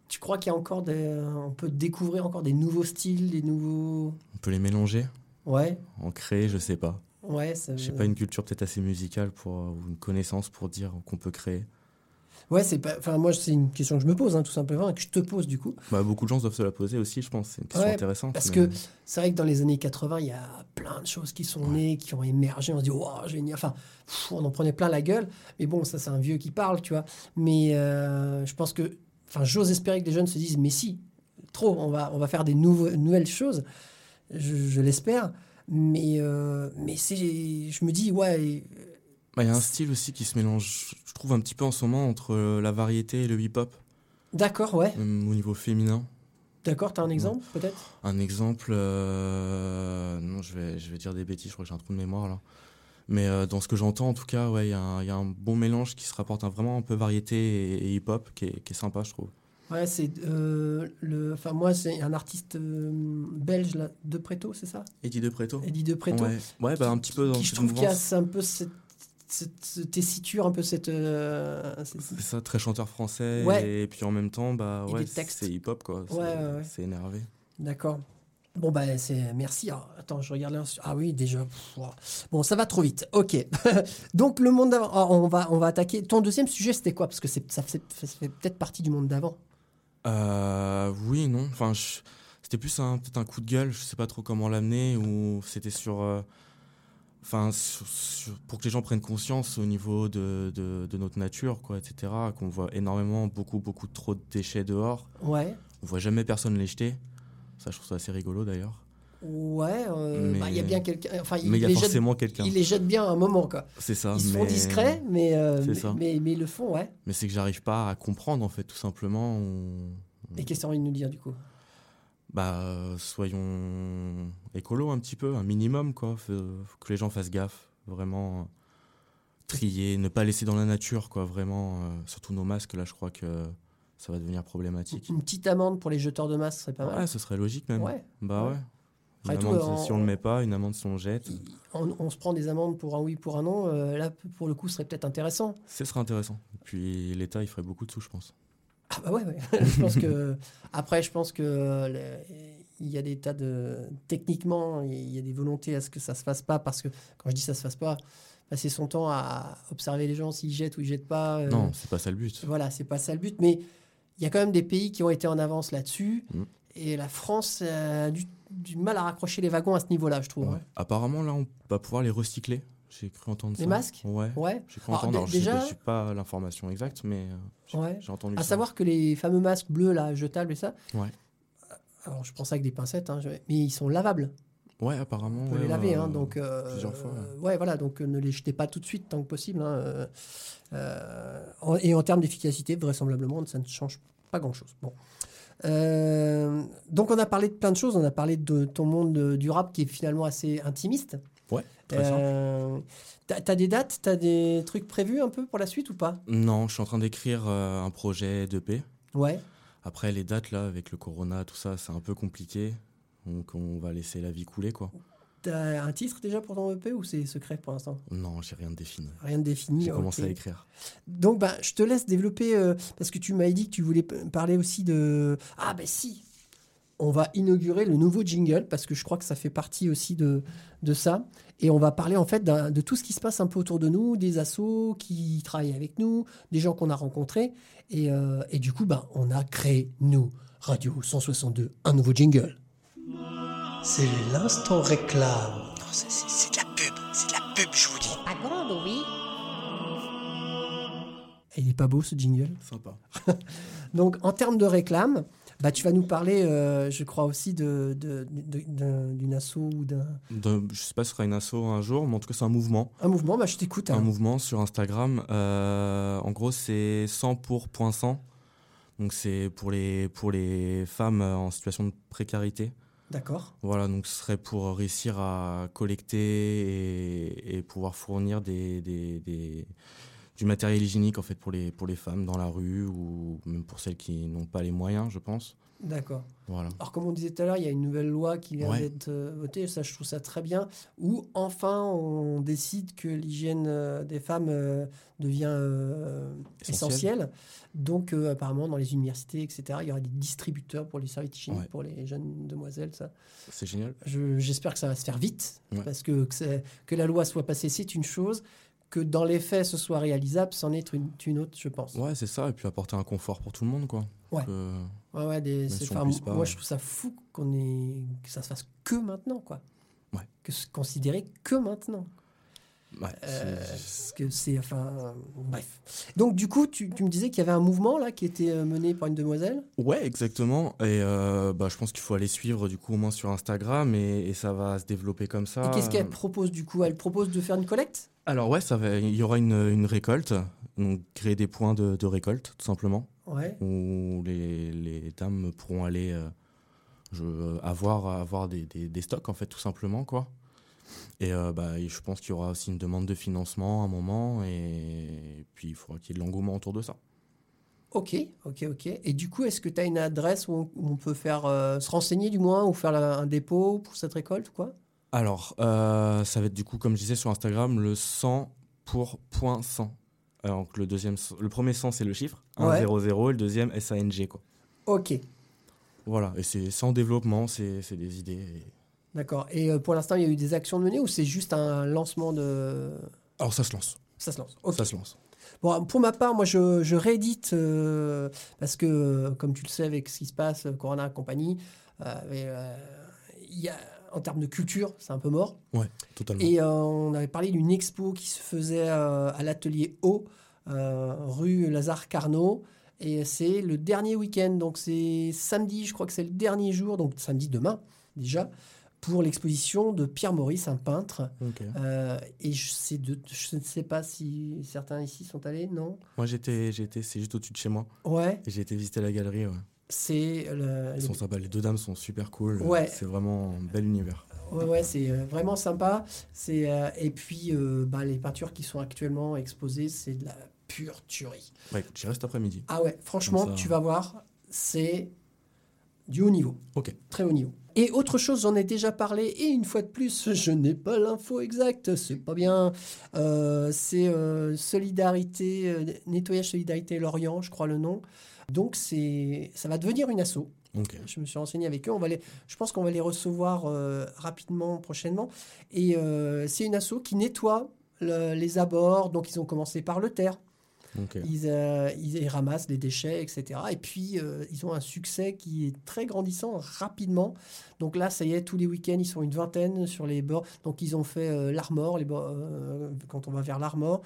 Tu crois qu'il y a encore des. On peut découvrir encore des nouveaux styles, des nouveaux. On peut les mélanger, Ouais, en créer, je sais pas. ouais. Ça... J'ai pas une culture peut-être assez musicale pour, ou une connaissance pour dire qu'on peut créer. Ouais, c'est pas. Enfin, moi, c'est une question que je me pose, hein, tout simplement, et que je te pose du coup. Bah, beaucoup de gens doivent se la poser aussi, je pense. C'est une question Ouais, intéressante. Parce mais- que c'est vrai que dans les années 80, il y a plein de choses qui sont nées, qui ont émergé. On se dit, waouh, génial. Enfin, pff, on en prenait plein la gueule. Mais bon, ça, c'est un vieux qui parle, tu vois. Mais euh, je pense que. Enfin, j'ose espérer que les jeunes se disent, mais si, trop, on va, on va faire des nouveaux, nouvelles choses. Je, je l'espère. Mais, euh, mais c'est. Je me dis, ouais. Bah, Il y a un style aussi qui se mélange, je trouve, un petit peu en ce moment entre euh, la variété et le hip-hop, D'accord, ouais. même au niveau féminin. D'accord, t'as un exemple, peut-être? Un exemple, euh, non, je vais, je vais dire des bêtises, je crois que j'ai un trou de mémoire là. Mais euh, dans ce que j'entends, en tout cas, ouais, il y, a un- il y a un bon mélange qui se rapporte à vraiment un peu variété et, et hip-hop qui est, qui est sympa, je trouve. Ouais, c'est. euh, le... Enfin, moi, c'est un artiste euh, belge, là, De Preto, c'est ça? Eddie De Preto Eddie De Preto. Ouais, ouais bah, un petit peu dans qui je trouve qu'il y a un peu cette tessiture, un peu cette. euh, c'est- ça, très chanteur français. Ouais. Et puis en même temps, bah, ouais, c'est hip-hop, quoi. C'est Ouais, ouais, ouais. c'est énervé. D'accord. Bon, bah, c'est. Merci. Alors, attends, je regarde là. Ah oui, déjà. Bon, ça va trop vite. Ok. Donc, le monde d'avant. Alors, on, va, on va attaquer. Ton deuxième sujet, c'était quoi? Parce que c'est- ça fait, ça fait peut-être partie du monde d'avant. Euh, oui, non. Enfin, je- c'était plus un peut-être un coup de gueule. Je sais pas trop comment l'amener ou c'était sur. euh, Enfin, pour que les gens prennent conscience au niveau de, de, de notre nature, quoi, etc. Qu'on voit énormément, beaucoup, beaucoup trop de déchets dehors. Ouais. On voit jamais personne les jeter. Ça, je trouve ça assez rigolo d'ailleurs. Ouais. euh, Mais- bah, Il y a bien quelqu'un. Enfin, Mais il y a les jette- forcément quelqu'un. Il les jette bien à un moment, quoi. C'est ça. Ils mais- discrets, mais, euh, mais, mais, mais ils le font, ouais. Mais c'est que j'arrive pas à comprendre, en fait, tout simplement. On- Et qu'est-ce que tu envie de nous dire, du coup? Bah, euh, soyons écolo un petit peu, un minimum, quoi. Faut, faut que les gens fassent gaffe, vraiment. euh, Trier, ne pas laisser dans la nature, quoi, vraiment. euh, surtout nos masques, là, je crois que ça va devenir problématique. Une petite amende pour les jeteurs de masques serait pas mal. Ouais, ce serait logique même. Ouais. Bah Ouais. ouais. Une tout, amende, si on le met pas, une amende si on le jette, On, on se prend des amendes pour un oui, pour un non. euh, là, pour le coup, ce serait peut-être intéressant. ce serait intéressant. Et puis l'État, il ferait beaucoup de sous, je pense. Ah bah ouais, ouais. je pense que après, je pense que euh, il y a des tas de techniquement, il y a des volontés à ce que ça se fasse pas parce que quand je dis ça se fasse pas, passer son temps à observer les gens s'ils jettent ou ils jettent pas. euh, Non, c'est pas ça le but. Voilà, c'est pas ça le but, mais il y a quand même des pays qui ont été en avance là-dessus Mm. et la France a du, du mal à raccrocher les wagons à ce niveau-là, je trouve. Ouais. Apparemment, là, on va pouvoir les recycler. J'ai cru entendre Les ça. masques Ouais. Ouais. J'ai cru entendre. Alors, déjà- pas- je sais pas l'information exacte, mais euh, j'ai Ouais. entendu À ça. savoir que les fameux masques bleus là, jetables et ça. Ouais. Alors je pense avec des pincettes, hein, mais ils sont lavables. Ouais, apparemment. Peut ouais, les laver, hein, donc. euh, plusieurs fois, ouais. euh, voilà, donc euh, ne les jetez pas tout de suite tant que possible. hein, euh, euh, en- et en termes d'efficacité, vraisemblablement, ça ne change pas grand-chose. Bon. Euh, donc on a parlé de plein de choses. On a parlé de ton monde euh, du rap qui est finalement assez intimiste. Ouais. Euh, T'as t'as des dates, t'as des trucs prévus un peu pour la suite ou pas? Non, je suis en train d'écrire euh, un projet d'EP. Ouais. Après, les dates, là, avec le corona, tout ça, c'est un peu compliqué. Donc, on va laisser la vie couler, quoi. T'as un titre déjà pour ton EP ou c'est secret pour l'instant? Non, j'ai rien de défini. Rien de défini. J'ai commencé à écrire. Donc, bah, je te laisse développer, euh, parce que tu m'avais dit que tu voulais parler aussi de... Ah, ben si On va inaugurer le nouveau jingle, parce que je crois que ça fait partie aussi de, de ça. Et on va parler en fait de tout ce qui se passe un peu autour de nous, des assos qui travaillent avec nous, des gens qu'on a rencontrés. Et, euh, et du coup, bah, on a créé, nous, Radio 162, un nouveau jingle. C'est l'instant réclame. Non, c'est- de la pub, c'est de la pub, je vous dis. Pas grande, oui. Et il est pas beau ce jingle? Sympa. Donc, en termes de réclame, bah, tu vas nous parler, euh, je crois aussi, de, de- de- d'une asso ou d'un De- je sais pas si ce sera une asso un jour, mais en tout cas, c'est un mouvement. un mouvement. Bah, je t'écoute. Un alors. mouvement sur Instagram. Euh, en gros, c'est 100 pour point 100. Donc, c'est pour les, pour les femmes euh, en situation de précarité. D'accord. Voilà, donc ce serait pour réussir à collecter et, et pouvoir fournir des, des- des- du matériel hygiénique en fait pour les, pour les femmes dans la rue ou même pour celles qui n'ont pas les moyens, je pense. D'accord. Voilà. Alors, comme on disait tout à l'heure, il y a une nouvelle loi qui vient Ouais. d'être euh, votée. Ça, je trouve ça très bien. Où enfin, on décide que l'hygiène euh, des femmes euh, devient euh, Essentiel. essentielle. Donc, euh, apparemment, dans les universités, etc., il y aura des distributeurs pour les serviettes hygiéniques Ouais. pour les jeunes demoiselles. Ça. C'est génial. Je- J'espère que ça va se faire vite. Ouais. Parce que que la loi soit passée, c'est une chose. Que dans les faits, ce soit réalisable, c'en est une, une autre, je pense. Ouais, c'est ça. Et puis apporter un confort pour tout le monde, quoi. Ouais. Que- Ouais, ouais, des, si pas, moi, ouais. je trouve ça fou qu'on ait, que ça se fasse que maintenant, quoi. Ouais. Que se considérer que maintenant. Ouais, Euh, que c'est, enfin, euh, bref. Donc, du coup, tu, tu me disais qu'il y avait un mouvement là qui était euh, mené par une demoiselle? Ouais, exactement. Et euh, bah, je pense qu'il faut aller suivre du coup au moins sur Instagram et, et ça va se développer comme ça. Et qu'est-ce qu'elle propose du coup? Elle propose de faire une collecte? Alors ouais, ça va. Il y aura une, une récolte, donc créer des points de, de récolte tout simplement, Ouais. où les, les dames pourront aller je, avoir avoir des, des, des stocks en fait tout simplement quoi. Et euh, bah, je pense qu'il y aura aussi une demande de financement à un moment et puis il faudra qu'il y ait de l'engouement autour de ça. Ok, ok, ok. Et du coup, est-ce que tu as une adresse où on, peut faire euh, se renseigner du moins ou faire la- un dépôt pour cette récolte ou quoi? Alors, euh, ça va être du coup, comme je disais sur Instagram, le 100 pour point 100. Alors, donc le, deuxième, le premier 100, c'est le chiffre, 1, Ouais. 0, 0, et le deuxième, SANG. Quoi. Ok, Voilà, et c'est sans développement, c'est c'est des idées. et- d'accord. Et euh, pour l'instant, il y a eu des actions de menées ou c'est juste un lancement de. Alors, ça se lance. Ça se lance. Ça se lance. Bon, pour ma part, moi, je, je réédite euh, parce que, euh, comme tu le sais, avec ce qui se passe, Corona et compagnie, euh, mais, euh, y a, en termes de culture, c'est un peu mort. Ouais, totalement. Et on avait parlé d'une expo qui se faisait à l'atelier O, rue Lazare Carnot. Et c'est le dernier week-end, donc c'est samedi, je crois que c'est le dernier jour, donc samedi demain déjà, pour l'exposition de Pierre Maurice, un peintre. Ok. Euh, et je, sais de, je ne sais pas si certains ici sont allés, non? Moi, j'étais, j'étais, c'est juste au-dessus de chez moi. Ouais, Et j'ai été visiter la galerie. Ouais. c'est le, Ils sont sympas. Les deux dames sont super cool. Ouais. C'est vraiment un bel univers. Ouais, ouais, c'est euh, vraiment sympa. C'est euh, et puis euh, bah, les peintures qui sont actuellement exposées, c'est de la pure tuerie. Ouais, écoute, j'y reste après-midi. Ah ouais, franchement, ça. tu vas voir, c'est du haut niveau, Ok. très haut niveau. Et autre chose, j'en ai déjà parlé, et une fois de plus, je n'ai pas l'info exacte, c'est pas bien. Euh, c'est euh, Solidarité, euh, Nettoyage Solidarité Lorient, je crois le nom. Donc c'est, ça va devenir une asso. Ok. Je me suis renseigné avec eux. On va les, je pense qu'on va les recevoir rapidement, prochainement. Et c'est une asso qui nettoie le- les abords. Donc, ils ont commencé par le terre. Ils, euh, ils, ils ramassent les déchets, etc. Et puis, euh, ils ont un succès qui est très grandissant rapidement. Donc là, ça y est, tous les week-ends, ils sont une vingtaine sur les bords. Donc, ils ont fait euh, l'Armor. les bords, quand on va vers l'Armor,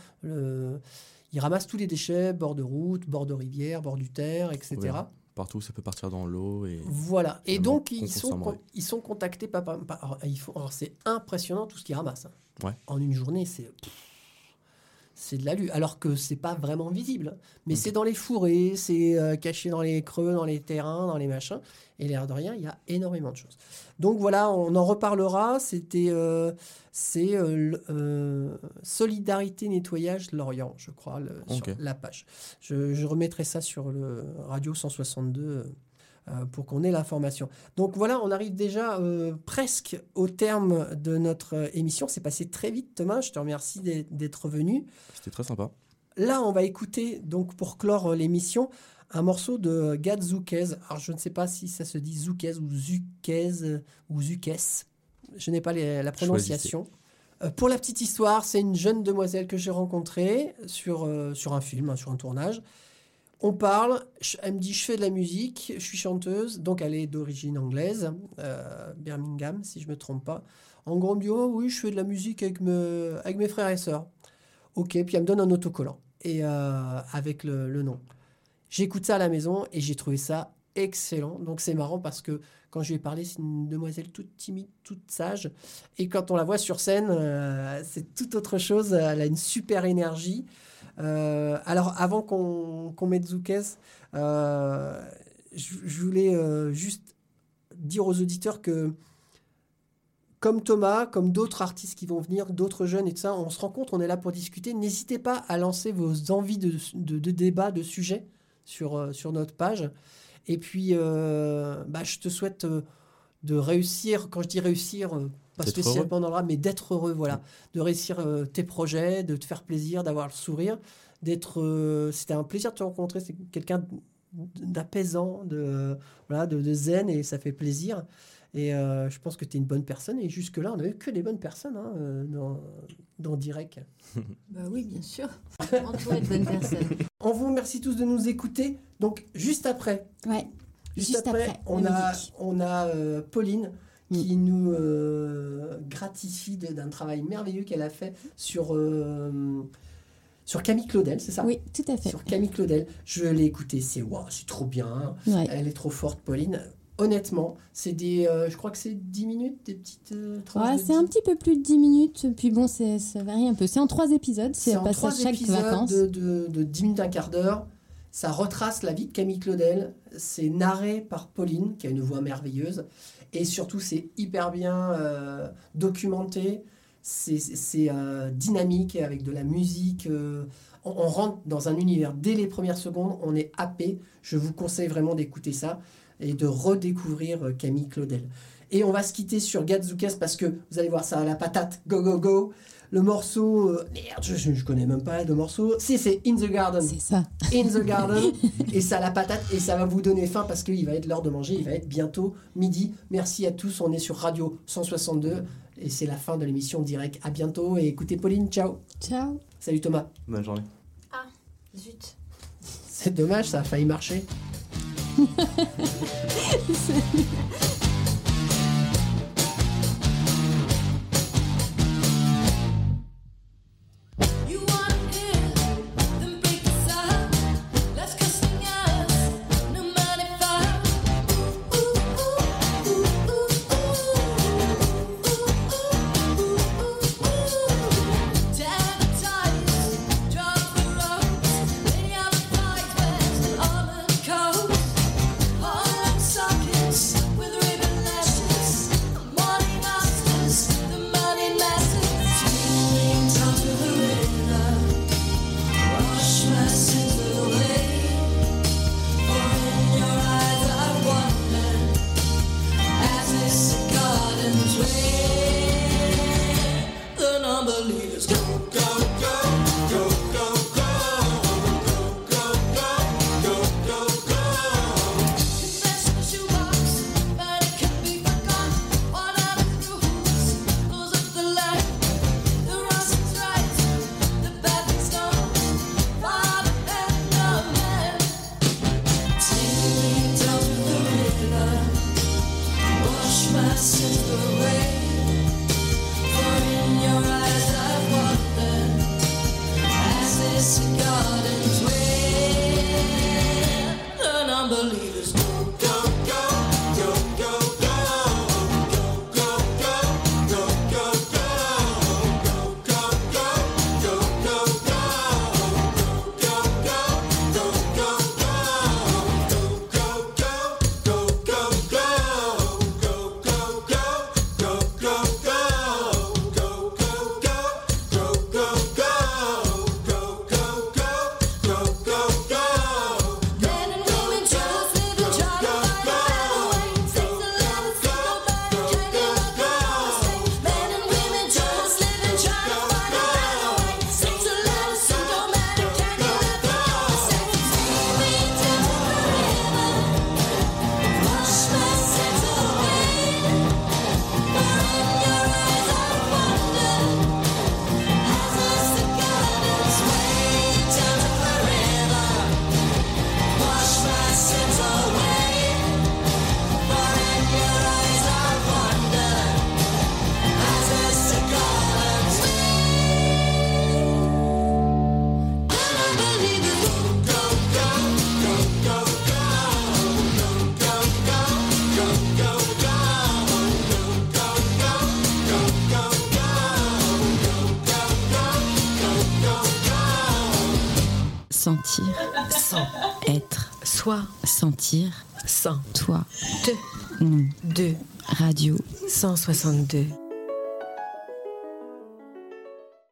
ils ramassent tous les déchets, bord de route, bord de rivière, bord du terre, etc. Partout, ça peut partir dans l'eau. Et... Voilà. Et donc, ils sont, ils contactés par. par- par- alors, c'est impressionnant tout ce qu'ils ramassent. hein. Ouais. En une journée, c'est. C'est de la lue. Alors que c'est pas vraiment visible. Mais c'est dans les fourrés, c'est euh, caché dans les creux, dans les terrains, dans les machins. Et l'air de rien, il y a énormément de choses. Donc voilà, on en reparlera. C'était. euh, c'est euh, Solidarité Nettoyage Lorient, je crois, le- sur la page. Je, je remettrai ça sur le Radio 162 euh, euh, pour qu'on ait l'information. Donc voilà, on arrive déjà euh, presque au terme de notre euh, émission. C'est passé très vite, Thomas. Je te remercie d'être- venu. C'était très sympa. Là, on va écouter, donc pour clore euh, l'émission, un morceau de Gad Zoukez. Alors, je ne sais pas si ça se dit Zoukez ou Zukez euh, ou Zukes. Je n'ai pas les- la prononciation. Euh, pour la petite histoire, c'est une jeune demoiselle que j'ai rencontrée sur, euh, sur un film, hein, sur un tournage. On parle, elle me dit je fais de la musique, je suis chanteuse, donc elle est d'origine anglaise, euh, Birmingham si je me trompe pas. En gros, elle me dit oh oui, je fais de la musique avec, me, avec mes frères et sœurs. Ok, puis elle me donne un autocollant et euh, avec le, le nom. J'écoute ça à la maison et j'ai trouvé ça excellent. Donc c'est marrant parce que quand je lui ai parlé, c'est une demoiselle toute timide, toute sage. Et quand on la voit sur scène, euh, c'est tout autre chose. Elle a une super énergie. Euh, alors avant qu'on mette Zoukès, euh, je, voulais euh, juste dire aux auditeurs que comme Thomas, comme d'autres artistes qui vont venir, d'autres jeunes et on se rencontre, on est là pour discuter. N'hésitez pas à lancer vos envies de, de, de débat, de sujets sur, sur notre page. Et puis, bah, je te souhaite de réussir. Quand je dis réussir, pas spécialement dans le rap, mais d'être heureux, voilà. De réussir euh, tes projets, de te faire plaisir, d'avoir le sourire, d'être. euh, C'était un plaisir de te rencontrer. C'est quelqu'un d'apaisant, de, voilà, de, de zen, et ça fait plaisir. Et euh, je pense que tu es une bonne personne. Et jusque-là, on n'avait que des bonnes personnes hein, euh, dans, dans Direct. Bah oui, bien sûr. Entouré de bonnes personnes. On vous remercie tous de nous écouter. Donc, juste après, Ouais. juste, Juste après, après, on, a, musique. on a euh, Pauline qui nous euh, gratifie d'un travail merveilleux qu'elle a fait sur, euh, sur Camille Claudel, c'est ça? Oui, tout à fait. Sur Camille Claudel. Je l'ai écouté, c'est waouh, c'est trop bien. Ouais. Elle est trop forte, Pauline. Honnêtement, c'est des. euh, je crois que c'est 10 minutes, des petites Ouais, de c'est un 10 petit peu plus de 10 minutes, puis bon, ça varie un peu. C'est en trois épisodes, c'est en pas trois ça chaque épisodes vacances. de, de, de 10 minutes, un quart d'heure. Ça retrace la vie de Camille Claudel. C'est narré par Pauline, qui a une voix merveilleuse. Et surtout, c'est hyper bien euh, documenté. C'est euh, dynamique, avec de la musique. euh, on, rentre dans un univers dès les premières secondes. On est happé. Je vous conseille vraiment d'écouter ça et de redécouvrir Camille Claudel. Et on va se quitter sur Gadzookas parce que vous allez voir ça à la patate. Go, go, go. Le morceau. euh, merde, je, je, je connais même pas le morceau. Si, c'est In the Garden. C'est ça. In the Garden. et ça a la patate. Et ça va vous donner faim parce qu'il va être l'heure de manger. Il va être bientôt midi. Merci à tous. On est sur Radio 162. Et c'est la fin de l'émission direct. À bientôt. Et écoutez Pauline. Ciao. Ciao. Salut Thomas. Bonne journée. Zut. C'est dommage, ça a failli marcher. Sentir. Sans. Toi. Te. Nous. Deux. Radio. 162.